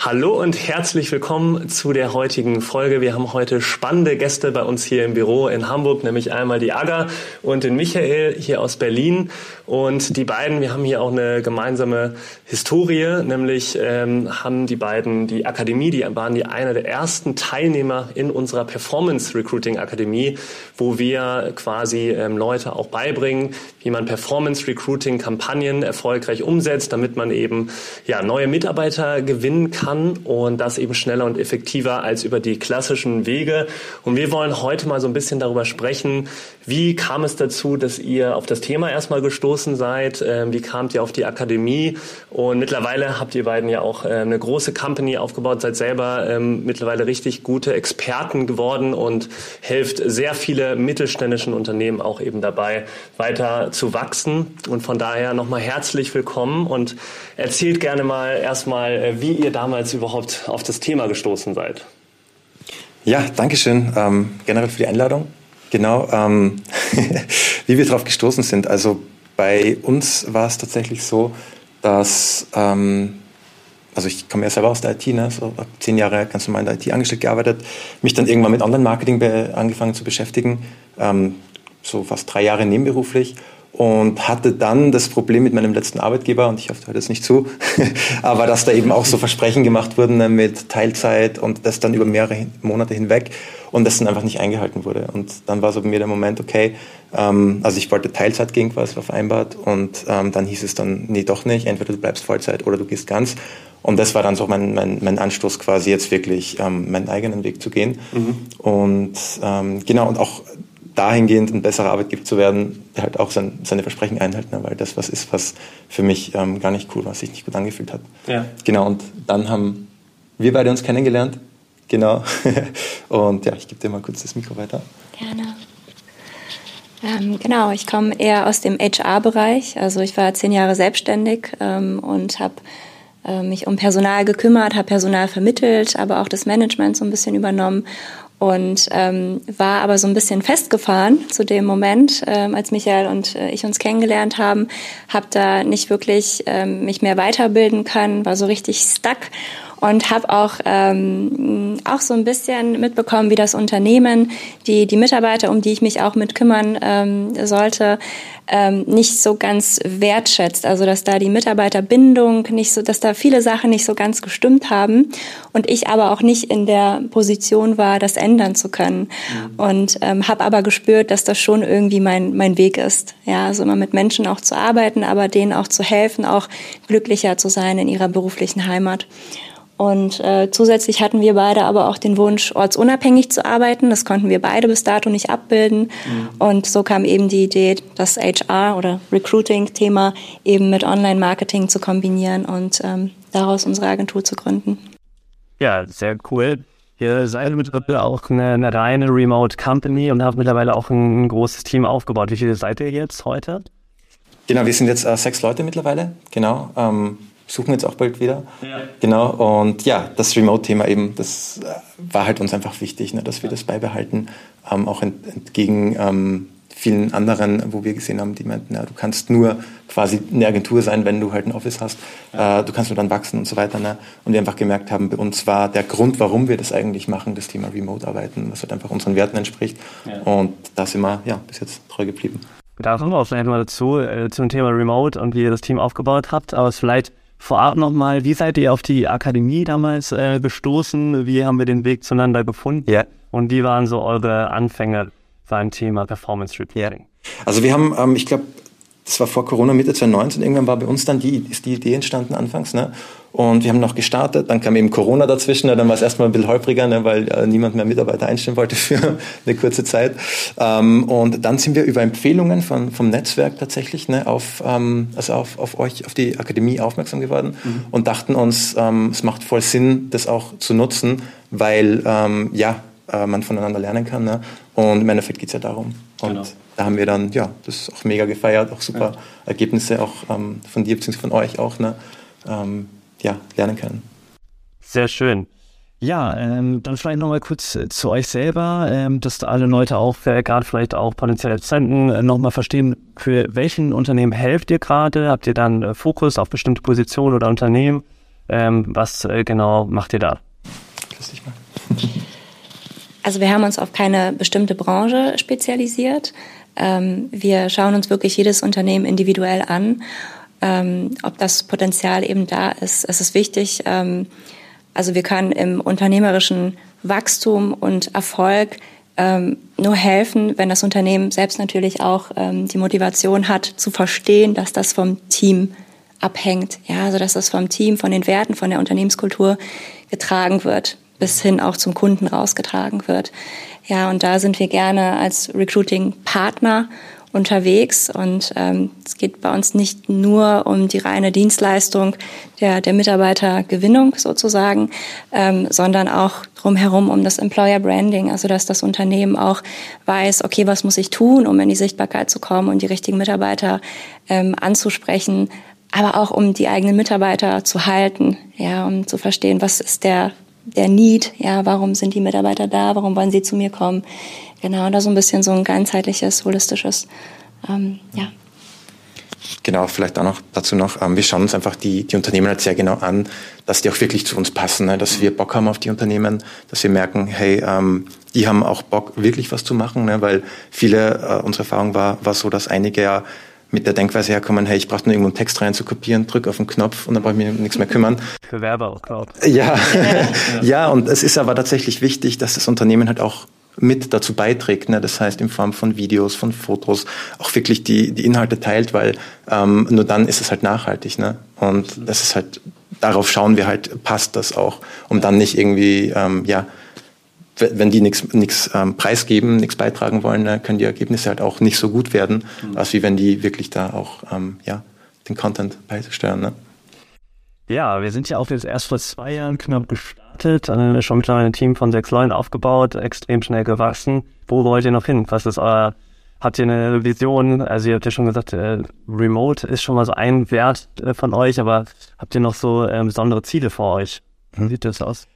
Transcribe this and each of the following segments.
Hallo und herzlich willkommen zu der heutigen Folge. Wir haben heute spannende Gäste bei uns hier im Büro in Hamburg, nämlich einmal die Aga und den Michael hier aus Berlin. Und die beiden, wir haben hier auch eine gemeinsame Historie, nämlich ähm, haben die beiden die Akademie, die waren die einer der ersten Teilnehmer in unserer Performance Recruiting Akademie, wo wir quasi ähm, Leute auch beibringen, wie man Performance Recruiting Kampagnen erfolgreich umsetzt, damit man eben ja neue Mitarbeiter gewinnen kann kann und das eben schneller und effektiver als über die klassischen Wege. Und wir wollen heute mal so ein bisschen darüber sprechen, wie kam es dazu, dass ihr auf das Thema erstmal gestoßen seid? Ähm, wie kamt ihr auf die Akademie? Und mittlerweile habt ihr beiden ja auch äh, eine große Company aufgebaut, seid selber ähm, mittlerweile richtig gute Experten geworden und helft sehr viele mittelständischen Unternehmen auch eben dabei, weiter zu wachsen. Und von daher nochmal herzlich willkommen und erzählt gerne mal erstmal, äh, wie ihr damals überhaupt auf das Thema gestoßen seid. Ja, danke schön ähm, generell für die Einladung. Genau, ähm, wie wir darauf gestoßen sind. Also bei uns war es tatsächlich so, dass, ähm, also ich komme ja selber aus der IT, ne, so zehn Jahre ganz normal in der IT angestellt gearbeitet, mich dann irgendwann mit Online-Marketing angefangen zu beschäftigen, ähm, so fast drei Jahre nebenberuflich und hatte dann das Problem mit meinem letzten Arbeitgeber, und ich hoffe, du hört jetzt nicht zu, aber dass da eben auch so Versprechen gemacht wurden ne, mit Teilzeit und das dann über mehrere Monate hinweg und das dann einfach nicht eingehalten wurde. Und dann war so bei mir der Moment, okay, ähm, also ich wollte Teilzeit gehen quasi, war vereinbart und ähm, dann hieß es dann, nee, doch nicht, entweder du bleibst Vollzeit oder du gehst ganz. Und das war dann so mein, mein, mein Anstoß quasi jetzt wirklich ähm, meinen eigenen Weg zu gehen. Mhm. Und ähm, genau, und auch dahingehend ein besserer Arbeitgeber zu werden, der halt auch sein, seine Versprechen einhält, ne? weil das was ist, was für mich ähm, gar nicht cool war, was sich nicht gut angefühlt hat. Ja. Genau, und dann haben wir beide uns kennengelernt. Genau. und ja, ich gebe dir mal kurz das Mikro weiter. Gerne. Ähm, genau, ich komme eher aus dem HR-Bereich. Also ich war zehn Jahre selbstständig ähm, und habe äh, mich um Personal gekümmert, habe Personal vermittelt, aber auch das Management so ein bisschen übernommen und ähm, war aber so ein bisschen festgefahren zu dem Moment, ähm, als Michael und äh, ich uns kennengelernt haben, habe da nicht wirklich ähm, mich mehr weiterbilden können, war so richtig stuck und habe auch ähm, auch so ein bisschen mitbekommen, wie das Unternehmen, die die Mitarbeiter, um die ich mich auch mit kümmern ähm, sollte, ähm, nicht so ganz wertschätzt. Also dass da die Mitarbeiterbindung nicht so, dass da viele Sachen nicht so ganz gestimmt haben und ich aber auch nicht in der Position war, das ändern zu können. Mhm. Und ähm, habe aber gespürt, dass das schon irgendwie mein mein Weg ist. Ja, also immer mit Menschen auch zu arbeiten, aber denen auch zu helfen, auch glücklicher zu sein in ihrer beruflichen Heimat. Und äh, zusätzlich hatten wir beide aber auch den Wunsch, ortsunabhängig zu arbeiten. Das konnten wir beide bis dato nicht abbilden. Mhm. Und so kam eben die Idee, das HR oder Recruiting-Thema eben mit Online-Marketing zu kombinieren und ähm, daraus unsere Agentur zu gründen. Ja, sehr cool. Ihr seid mittlerweile auch eine, eine reine Remote Company und habt mittlerweile auch ein, ein, großes Team aufgebaut. Wie viele seid ihr jetzt heute? Genau, wir sind jetzt äh, sechs Leute mittlerweile. Genau. Ähm, suchen jetzt auch bald wieder. Ja. Genau, und ja, das Remote-Thema eben, das äh, war halt uns einfach wichtig, ne, dass wir das beibehalten, ähm, auch ent, entgegen ähm, vielen anderen, wo wir gesehen haben, die meinten, ja, du kannst nur quasi eine Agentur sein, wenn du halt ein Office hast, ja. äh, du kannst nur dann wachsen und so weiter. Ne? Und wir einfach gemerkt haben, bei uns war der Grund, warum wir das eigentlich machen, das Thema Remote-Arbeiten, was halt einfach unseren Werten entspricht. Ja. Und da sind wir ja, bis jetzt treu geblieben. Da kommen wir auch vielleicht mal dazu, äh, zum Thema Remote und wie ihr das Team aufgebaut habt, aber vielleicht vorab nochmal, wie seid ihr auf die Akademie damals äh, gestoßen? Wie haben wir den Weg zueinander gefunden? Ja. Und wie waren so eure Anfänge beim Thema Performance Reporting? Also wir haben, ähm, ich glaube, das war vor Corona, Mitte 2019, irgendwann war bei uns dann die, ist die Idee entstanden anfangs, ne? Und wir haben noch gestartet, dann kam eben Corona dazwischen, ne? dann war es erstmal ein bisschen holpriger, ne? weil äh, niemand mehr Mitarbeiter einstellen wollte für eine kurze Zeit. Ähm, und dann sind wir über Empfehlungen von, vom Netzwerk tatsächlich ne? auf, ähm, also auf, auf euch, auf die Akademie aufmerksam geworden mhm. und dachten uns, ähm, es macht voll Sinn, das auch zu nutzen, weil ähm, ja, äh, man voneinander lernen kann. Ne? Und im Endeffekt geht es ja darum. Und genau. Da haben wir dann, ja, das auch mega gefeiert, auch super ja. Ergebnisse auch ähm, von dir bzw. von euch auch, ne? Ähm, ja, lernen können. Sehr schön. Ja, ähm, dann vielleicht nochmal kurz äh, zu euch selber, ähm, dass alle Leute auch, äh, gerade vielleicht auch potenzielle Interessenten, äh, nochmal verstehen, für welchen Unternehmen helft ihr gerade? Habt ihr dann äh, Fokus auf bestimmte Positionen oder Unternehmen? Ähm, was äh, genau macht ihr da? Lass dich mal. Also wir haben uns auf keine bestimmte Branche spezialisiert. Ähm, wir schauen uns wirklich jedes Unternehmen individuell an, ähm, ob das Potenzial eben da ist. Es ist wichtig, ähm, also wir können im unternehmerischen Wachstum und Erfolg ähm, nur helfen, wenn das Unternehmen selbst natürlich auch ähm, die Motivation hat, zu verstehen, dass das vom Team abhängt. Ja, also dass das vom Team, von den Werten, von der Unternehmenskultur getragen wird, bis hin auch zum Kunden rausgetragen wird. Ja, und da sind wir gerne als Recruiting-Partner unterwegs. Und ähm, es geht bei uns nicht nur um die reine Dienstleistung der, der Mitarbeitergewinnung sozusagen, ähm, sondern auch drumherum um das Employer Branding, also dass das Unternehmen auch weiß, okay, was muss ich tun, um in die Sichtbarkeit zu kommen und die richtigen Mitarbeiter ähm, anzusprechen, aber auch um die eigenen Mitarbeiter zu halten, ja, um zu verstehen, was ist der der Need, ja, warum sind die Mitarbeiter da, warum wollen sie zu mir kommen, Genau, da so ein bisschen so ein ganzheitliches, holistisches, ähm, ja. Genau, vielleicht auch noch dazu noch, ähm, wir schauen uns einfach die, die Unternehmen halt sehr genau an, dass die auch wirklich zu uns passen, ne? dass wir Bock haben auf die Unternehmen, dass wir merken, hey, ähm, die haben auch Bock, wirklich was zu machen, ne? weil viele, äh, unsere Erfahrung war, war so, dass einige ja mit der Denkweise herkommen, hey, ich brauche nur irgendwo einen Text rein zu kopieren, drück auf den Knopf und dann brauche ich mich nichts mehr kümmern. Für auch, Cloud. Ja, ja, und es ist aber tatsächlich wichtig, dass das Unternehmen halt auch mit dazu beiträgt. Ne? Das heißt in Form von Videos, von Fotos, auch wirklich die, die Inhalte teilt, weil ähm, nur dann ist es halt nachhaltig. Ne? Und das ist halt, darauf schauen wir halt, passt das auch, um dann nicht irgendwie, ähm, ja, wenn die nichts ähm, preisgeben, nichts beitragen wollen, ne, können die Ergebnisse halt auch nicht so gut werden, mhm. als wie wenn die wirklich da auch ähm, ja, den Content beisteuern. Ne? Ja, wir sind ja auch jetzt erst vor zwei Jahren knapp gestartet gestartet, äh, schon mittlerweile ein Team von sechs Leuten aufgebaut, extrem schnell gewachsen. Wo wollt ihr noch hin? Was ist euer, habt ihr eine Vision? Also ihr habt ja schon gesagt, äh, Remote ist schon mal so ein Wert äh, von euch, aber habt ihr noch so äh, besondere Ziele vor euch? Wie sieht das aus?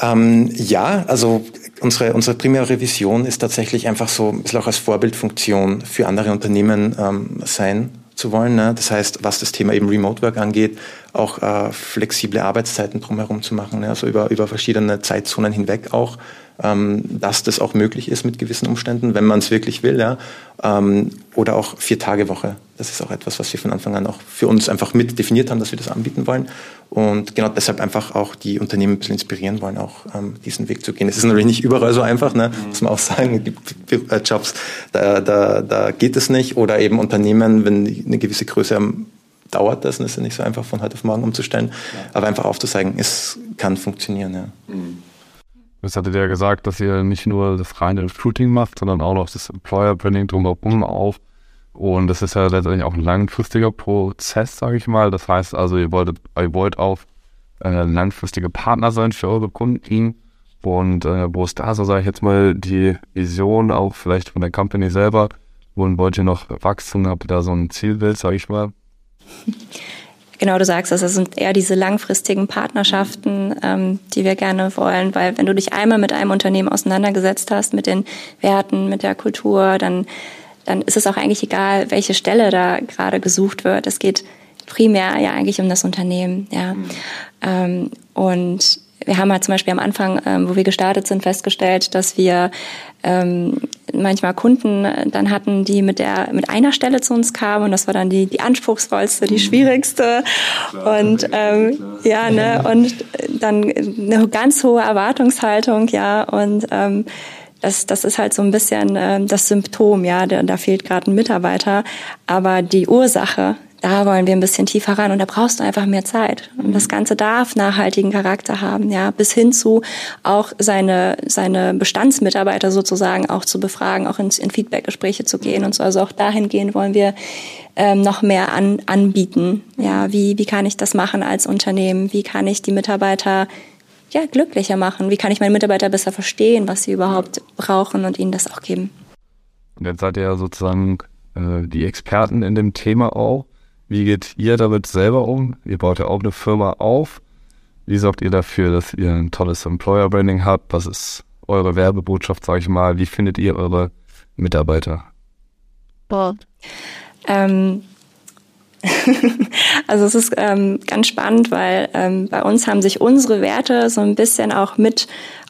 Ähm, ja, also unsere, unsere primäre Vision ist tatsächlich einfach so ein bisschen auch als Vorbildfunktion für andere Unternehmen ähm, sein zu wollen. Ne? Das heißt, was das Thema eben Remote Work angeht, auch äh, flexible Arbeitszeiten drumherum zu machen, ne? also über, über verschiedene Zeitzonen hinweg auch, ähm, dass das auch möglich ist mit gewissen Umständen, wenn man es wirklich will. Ja? Ähm, oder auch vier Tage Woche. Das ist auch etwas, was wir von Anfang an auch für uns einfach mit definiert haben, dass wir das anbieten wollen. Und genau deshalb einfach auch die Unternehmen ein bisschen inspirieren wollen, auch ähm, diesen Weg zu gehen. Es ist natürlich nicht überall so einfach, ne? Mhm. muss man auch sagen. Es gibt äh, Jobs, da, da, da geht es nicht. Oder eben Unternehmen, wenn die eine gewisse Größe haben, dauert das und ist ja nicht so einfach von heute auf morgen umzustellen. Ja. Aber einfach aufzuzeigen, es kann funktionieren. Ja. Mhm. Das hattet ihr ja gesagt, dass ihr nicht nur das reine Recruiting macht, sondern auch noch das Employer Branding drumherum auf. Und das ist ja letztendlich auch ein langfristiger Prozess, sage ich mal. Das heißt also, ihr wolltet, ihr wollt auf äh, langfristige Partner sein für eure Kunden. Und äh, wo ist da so, sage ich jetzt mal, die Vision auch vielleicht von der Company selber? Wohin wollt ihr noch wachsen? Habt ihr da so ein Zielbild, sage ich mal? Genau, du sagst es sind eher diese langfristigen Partnerschaften, ähm, die wir gerne wollen, weil wenn du dich einmal mit einem Unternehmen auseinandergesetzt hast, mit den Werten, mit der Kultur, dann, dann ist es auch eigentlich egal, welche Stelle da gerade gesucht wird. Es geht primär ja eigentlich um das Unternehmen, ja. Mhm. Ähm, und wir haben halt zum Beispiel am Anfang, ähm, wo wir gestartet sind, festgestellt, dass wir ähm, manchmal Kunden äh, dann hatten, die mit der mit einer Stelle zu uns kamen und das war dann die die anspruchsvollste, die mhm. schwierigste. Klar, und ähm, ja ne und dann eine ganz hohe Erwartungshaltung ja und ähm, das, das ist halt so ein bisschen äh, das Symptom, ja, da, da fehlt gerade ein Mitarbeiter, aber die Ursache, da wollen wir ein bisschen tiefer ran und da brauchst du einfach mehr Zeit. Und das Ganze darf nachhaltigen Charakter haben, ja, bis hin zu auch seine, seine Bestandsmitarbeiter sozusagen auch zu befragen, auch ins, in Feedbackgespräche zu gehen und so. Also auch dahingehend wollen wir ähm, noch mehr an, anbieten. Ja, wie, wie kann ich das machen als Unternehmen? Wie kann ich die Mitarbeiter ja, glücklicher machen? Wie kann ich meine Mitarbeiter besser verstehen, was sie überhaupt brauchen und ihnen das auch geben? Und jetzt seid ihr ja sozusagen äh, die Experten in dem Thema auch. Wie geht ihr damit selber um? Ihr baut ja auch eine Firma auf. Wie sorgt ihr dafür, dass ihr ein tolles Employer Branding habt? Was ist eure Werbebotschaft, sage ich mal? Wie findet ihr eure Mitarbeiter? Boah. Ähm, also es ist ähm, ganz spannend, weil ähm, bei uns haben sich unsere Werte so ein bisschen auch mit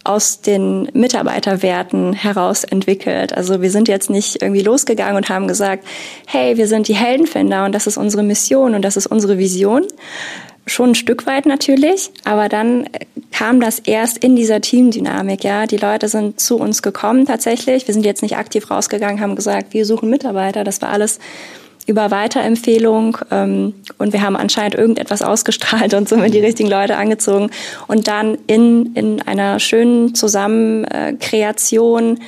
aus den Mitarbeiterwerten heraus entwickelt. Also wir sind jetzt nicht irgendwie losgegangen und haben gesagt, hey, wir sind die Heldenfinder und das ist unsere Mission und das ist unsere Vision. Schon ein Stück weit natürlich, aber dann kam das erst in dieser Teamdynamik. Ja, die Leute sind zu uns gekommen tatsächlich. Wir sind jetzt nicht aktiv rausgegangen, haben gesagt, wir suchen Mitarbeiter. Das war alles über Weiterempfehlung ähm, und wir haben anscheinend irgendetwas ausgestrahlt und somit die richtigen Leute angezogen. Und dann in, in einer schönen Zusammenkreation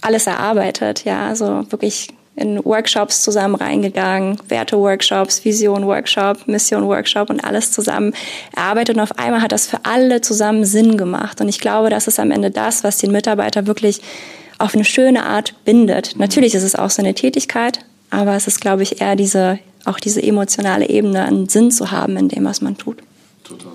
alles erarbeitet, ja, also wirklich in Workshops zusammen reingegangen, Werte-Workshops, Vision-Workshop, Mission-Workshop und alles zusammen erarbeitet. Und auf einmal hat das für alle zusammen Sinn gemacht. Und ich glaube, das ist am Ende das, was den Mitarbeiter wirklich auf eine schöne Art bindet. Natürlich ist es auch so eine Tätigkeit, aber es ist, glaube ich, eher diese, auch diese emotionale Ebene, einen Sinn zu haben in dem, was man tut. Total.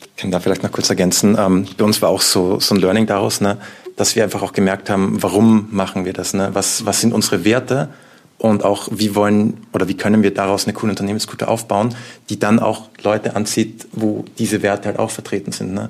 Ich kann da vielleicht noch kurz ergänzen. Ähm, bei uns war auch so, so ein Learning daraus, ne, dass wir einfach auch gemerkt haben, warum machen wir das? Ne? Was, was sind unsere Werte? Und auch, wie wollen oder wie können wir daraus eine coole Unternehmenskultur aufbauen, die dann auch Leute anzieht, wo diese Werte halt auch vertreten sind. Ne?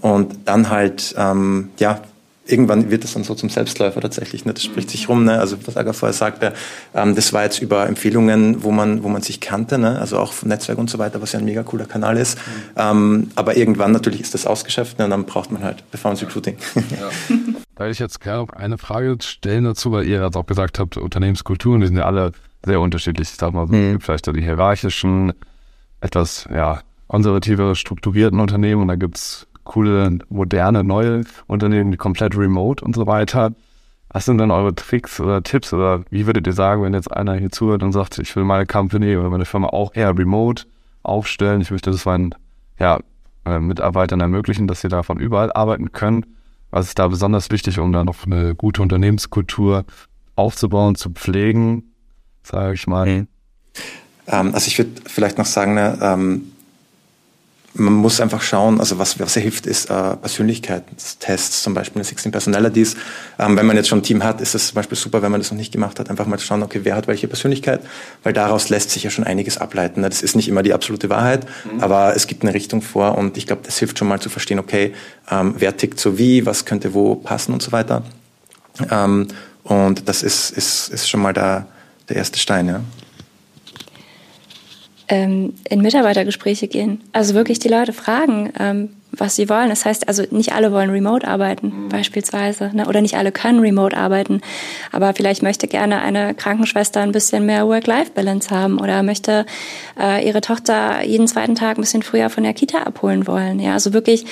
Und dann halt, ähm, ja, irgendwann wird es dann so zum Selbstläufer tatsächlich. Ne? Das spricht sich rum. Ne? Also was Aga vorher sagte, ähm, das war jetzt über Empfehlungen, wo man, wo man sich kannte, ne? also auch vom Netzwerk und so weiter, was ja ein mega cooler Kanal ist. Mhm. Ähm, aber irgendwann natürlich ist das ausgeschöpft ne? und dann braucht man halt Performance Recruiting. Ja. da ich jetzt gerne eine Frage stellen dazu, weil ihr jetzt auch gesagt habt, Unternehmenskulturen, die sind ja alle sehr unterschiedlich. Ich sag mal, so, mhm. vielleicht so die hierarchischen, etwas ja, konservative, strukturierten Unternehmen und da gibt's coole, moderne, neue Unternehmen, die komplett remote und so weiter. Was sind dann eure Tricks oder Tipps oder wie würdet ihr sagen, wenn jetzt einer hier zuhört und sagt, ich will meine Company oder meine Firma auch eher remote aufstellen, ich möchte das meinen ja, äh, Mitarbeitern ermöglichen, dass sie davon überall arbeiten können. Was ist da besonders wichtig, um da noch eine gute Unternehmenskultur aufzubauen, zu pflegen, sage ich mal? Mhm. Ähm, also ich würde vielleicht noch sagen, ne, ähm, man muss einfach schauen, also was, was hilft, ist äh, Persönlichkeitstests, zum Beispiel 16 Personalities. Ähm, wenn man jetzt schon ein Team hat, ist es zum Beispiel super, wenn man das noch nicht gemacht hat, einfach mal zu schauen, okay, wer hat welche Persönlichkeit, weil daraus lässt sich ja schon einiges ableiten. Ne? Das ist nicht immer die absolute Wahrheit, mhm. aber es gibt eine Richtung vor und ich glaube, das hilft schon mal zu verstehen, okay, ähm, wer tickt so wie, was könnte wo passen und so weiter. Ähm, und das ist, ist, ist schon mal der, der erste Stein, ja ähm, in Mitarbeitergespräche gehen. Also wirklich die Leute fragen, ähm, was sie wollen. Das heißt, also nicht alle wollen remote arbeiten, mhm. beispielsweise, ne? oder nicht alle können remote arbeiten. Aber vielleicht möchte gerne eine Krankenschwester ein bisschen mehr Work-Life-Balance haben oder möchte äh, ihre Tochter jeden zweiten Tag ein bisschen früher von der Kita abholen wollen. Ja, also wirklich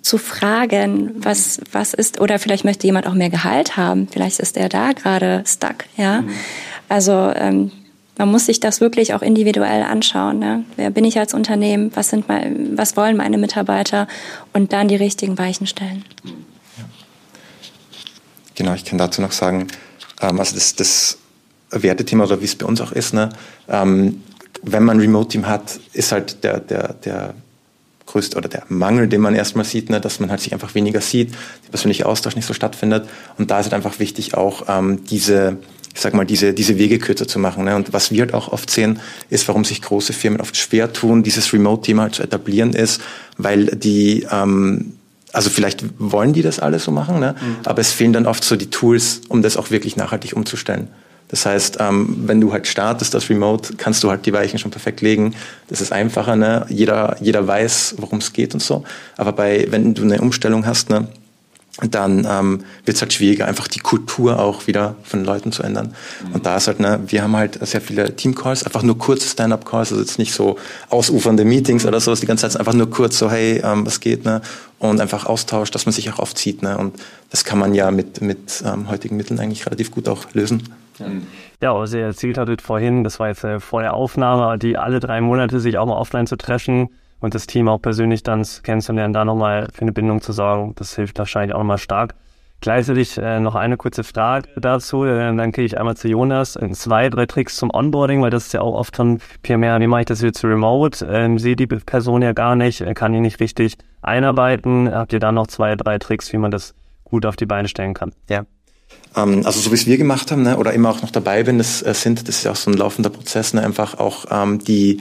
zu fragen, was, was ist, oder vielleicht möchte jemand auch mehr Gehalt haben. Vielleicht ist er da gerade stuck, ja. Mhm. Also ähm, man muss sich das wirklich auch individuell anschauen. Ne? Wer bin ich als Unternehmen? Was, sind mein, was wollen meine Mitarbeiter? Und dann die richtigen Weichen stellen. Ja. Genau, ich kann dazu noch sagen, ähm, also das, das Wertethema oder wie es bei uns auch ist, ne? Ähm, wenn man ein Remote-Team hat, ist halt der, der, der größte oder der Mangel, den man erstmal sieht, ne, dass man halt sich einfach weniger sieht, der persönliche Austausch nicht so stattfindet. Und da ist halt einfach wichtig, auch ähm, diese ich sag mal, diese, diese Wege kürzer zu machen. Ne? Und was wir halt auch oft sehen, ist, warum sich große Firmen oft schwer tun, dieses Remote-Thema halt zu etablieren, ist, weil die, ähm, also vielleicht wollen die das alle so machen, ne? Mhm. aber es fehlen dann oft so die Tools, um das auch wirklich nachhaltig umzustellen. Das heißt, ähm, wenn du halt startest, das Remote, kannst du halt die Weichen schon perfekt legen. Das ist einfacher, ne? Jeder, jeder weiß, worum es geht und so. Aber bei, wenn du eine Umstellung hast, ne, dann ähm, wird es halt schwieriger, einfach die Kultur auch wieder von Leuten zu ändern. Mhm. Und da ist halt, ne, wir haben halt sehr viele Team-Calls, einfach nur kurze Stand-up-Calls, also jetzt nicht so ausufernde Meetings oder sowas, die ganze Zeit einfach nur kurz so, hey, ähm, was geht, ne? Und einfach Austausch, dass man sich auch aufzieht, ne? Und das kann man ja mit, mit ähm, heutigen Mitteln eigentlich relativ gut auch lösen. Ja, was ihr erzählt hattet vorhin, das war jetzt äh, vor der Aufnahme, die alle drei Monate sich auch mal offline zu treffen, und das Team auch persönlich dann kennenzulernen, da nochmal für eine Bindung zu sorgen. Das hilft wahrscheinlich auch nochmal stark. Gleichzeitig äh, noch eine kurze Frage dazu. Äh, dann gehe ich einmal zu Jonas. Äh, zwei, drei Tricks zum Onboarding, weil das ist ja auch oft von PMR. Wie mache ich das jetzt remote? Ähm, sehe die Person ja gar nicht, äh, kann die nicht richtig einarbeiten. Habt ihr da noch zwei, drei Tricks, wie man das gut auf die Beine stellen kann? Ja. Ähm, also so wie es wir gemacht haben, ne, oder immer auch noch dabei bin, das äh, sind, das ist ja auch so ein laufender Prozess, ne, einfach auch ähm, die,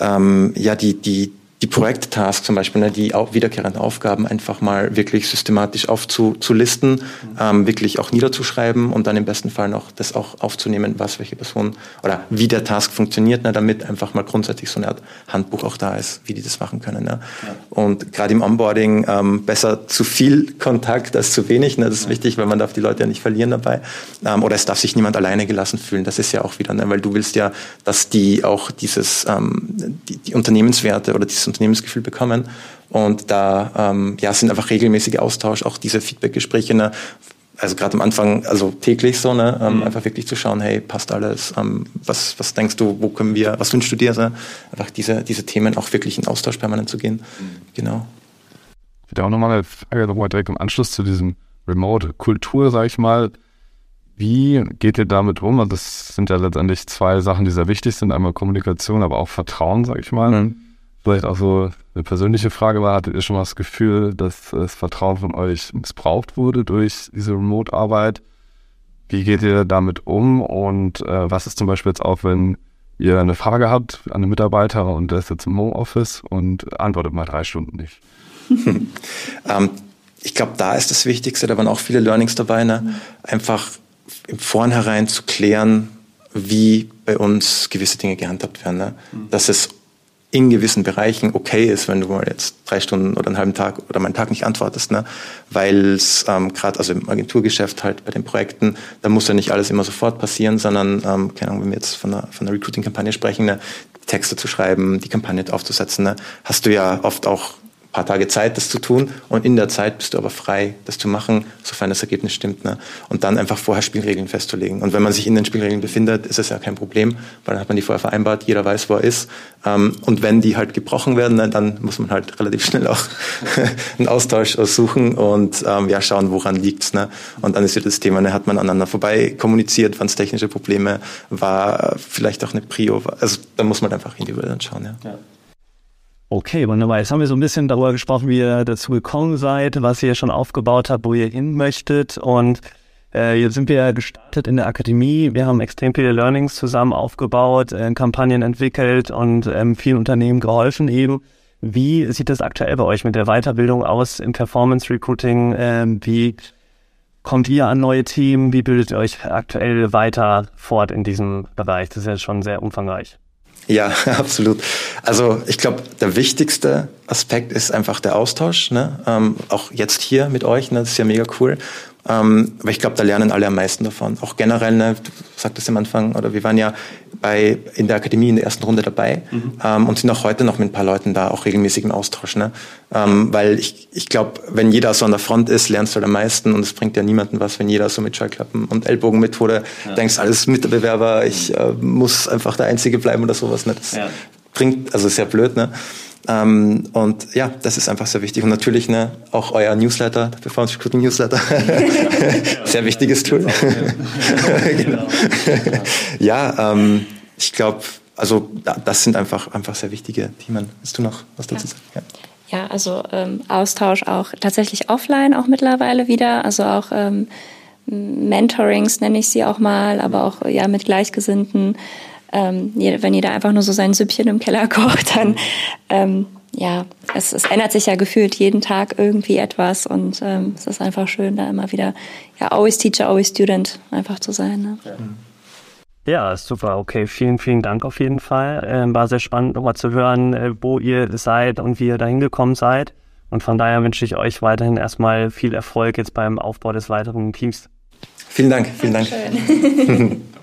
ähm, ja, die, die, die Projekttasks zum Beispiel, ne, die auch wiederkehrenden Aufgaben einfach mal wirklich systematisch aufzulisten, mhm. ähm, wirklich auch niederzuschreiben und dann im besten Fall noch das auch aufzunehmen, was welche Person oder wie der Task funktioniert, ne, damit einfach mal grundsätzlich so eine Art Handbuch auch da ist, wie die das machen können. Ne. Ja. Und gerade im Onboarding ähm, besser zu viel Kontakt als zu wenig. Ne, das ist ja. wichtig, weil man darf die Leute ja nicht verlieren dabei. Ähm, oder es darf sich niemand alleine gelassen fühlen. Das ist ja auch wieder, ne, weil du willst ja, dass die auch dieses ähm, die, die Unternehmenswerte oder dieses Unternehmensgefühl bekommen. Und da ähm, ja, sind einfach regelmäßige Austausch, auch diese Feedbackgespräche, ne? also gerade am Anfang, also täglich so, ne? Ähm, mhm. einfach wirklich zu schauen, hey, passt alles, ähm, was, was denkst du, wo können wir, was wünschst du dir? Also einfach diese, diese Themen auch wirklich in Austausch permanent zu gehen. Mhm. Genau. Wieder auch nochmal eine Frage nochmal direkt im Anschluss zu diesem Remote-Kultur, sag ich mal. Wie geht ihr damit um? Also das sind ja letztendlich zwei Sachen, die sehr wichtig sind. Einmal Kommunikation, aber auch Vertrauen, sag ich mal. Mhm vielleicht auch so eine persönliche Frage war, hattet ihr schon mal das Gefühl, dass das Vertrauen von euch missbraucht wurde durch diese Remote-Arbeit? Wie geht ihr damit um? Und äh, was ist zum Beispiel jetzt auch, wenn ihr eine Frage habt an einen Mitarbeiter und der ist jetzt im Homeoffice und antwortet mal drei Stunden nicht? ähm, ich glaube, da ist das Wichtigste, da waren auch viele Learnings dabei, ne? Einfach im Vornherein zu klären, wie bei uns gewisse Dinge gehandhabt werden. Ne? Mhm. Dass es in gewissen Bereichen okay ist, wenn du mal jetzt drei Stunden oder einen halben Tag oder meinen Tag nicht antwortest, ne? weil es ähm, gerade also im Agenturgeschäft halt bei den Projekten, da muss ja nicht alles immer sofort passieren, sondern ähm, keine Ahnung, wenn wir jetzt von einer, von einer Recruiting-Kampagne sprechen, ne? Texte zu schreiben, die Kampagne aufzusetzen, ne? hast du ja oft auch paar Tage Zeit, das zu tun. Und in der Zeit bist du aber frei, das zu machen, sofern das Ergebnis stimmt. Ne? Und dann einfach vorher Spielregeln festzulegen. Und wenn man sich in den Spielregeln befindet, ist es ja kein Problem, weil dann hat man die vorher vereinbart, jeder weiß, wo er ist. Ähm, und wenn die halt gebrochen werden, ne, dann muss man halt relativ schnell auch einen Austausch suchen und ähm, ja, schauen, woran liegt's. Ne? Und dann ist ja das Thema, ne, hat man aneinander vorbei kommuniziert, waren es technische Probleme, war vielleicht auch eine Prio. Also da muss man einfach individuell anschauen. Ja. ja. Okay, wunderbar. Jetzt haben wir so ein bisschen darüber gesprochen, wie ihr dazu gekommen seid, was ihr schon aufgebaut habt, wo ihr hin möchtet. Und äh, jetzt sind wir gestartet in der Akademie. Wir haben extrem viele Learnings zusammen aufgebaut, äh, Kampagnen entwickelt und ähm, vielen Unternehmen geholfen eben. Wie sieht das aktuell bei euch mit der Weiterbildung aus im Performance Recruiting? Ähm, wie kommt ihr an neue Themen? Wie bildet ihr euch aktuell weiter fort in diesem Bereich? Das ist ja schon sehr umfangreich. Ja, absolut. Also ich glaube, der wichtigste Aspekt ist einfach der Austausch. Ne? Ähm, auch jetzt hier mit euch, ne? das ist ja mega cool. Ähm, aber ich glaube, da lernen alle am meisten davon. Auch generell, ne, du sagtest am Anfang, oder wir waren ja bei, in der Akademie in der ersten Runde dabei mhm. ähm, und sind auch heute noch mit ein paar Leuten da auch regelmäßig im Austausch. Ne? Ähm, weil ich, ich glaube, wenn jeder so an der Front ist, lernst du halt am meisten und es bringt ja niemandem was, wenn jeder so mit Schallklappen und Ellbogenmethode ja. denkst, alles Mitbewerber, ich äh, muss einfach der Einzige bleiben oder sowas. Ne? Das ja. bringt, also sehr blöd. Ne? Ähm, und ja, das ist einfach sehr wichtig. Und natürlich ne, auch euer Newsletter, der Performance Recruiting Newsletter. sehr wichtiges Tool. genau. ja, ähm, ich glaube, also das sind einfach, einfach sehr wichtige Themen. Willst du noch was dazu sagen? Ja. Ja, also ähm, Austausch auch tatsächlich offline auch mittlerweile wieder. Also auch ähm, Mentorings nenne ich sie auch mal, aber auch ja mit Gleichgesinnten ähm, wenn jeder einfach nur so sein Süppchen im Keller kocht, dann ähm, ja, es, es ändert sich ja gefühlt jeden Tag irgendwie etwas und ähm, es ist einfach schön, da immer wieder ja always teacher, always student einfach zu sein. Ne? Ja. super. Okay, vielen, vielen Dank auf jeden Fall. Ähm, war sehr spannend, nochmal zu hören, äh, wo ihr seid und wie ihr da hingekommen seid. Und von daher wünsche ich euch weiterhin erstmal viel Erfolg jetzt beim Aufbau des weiteren Teams. Vielen Dank, vielen Dank.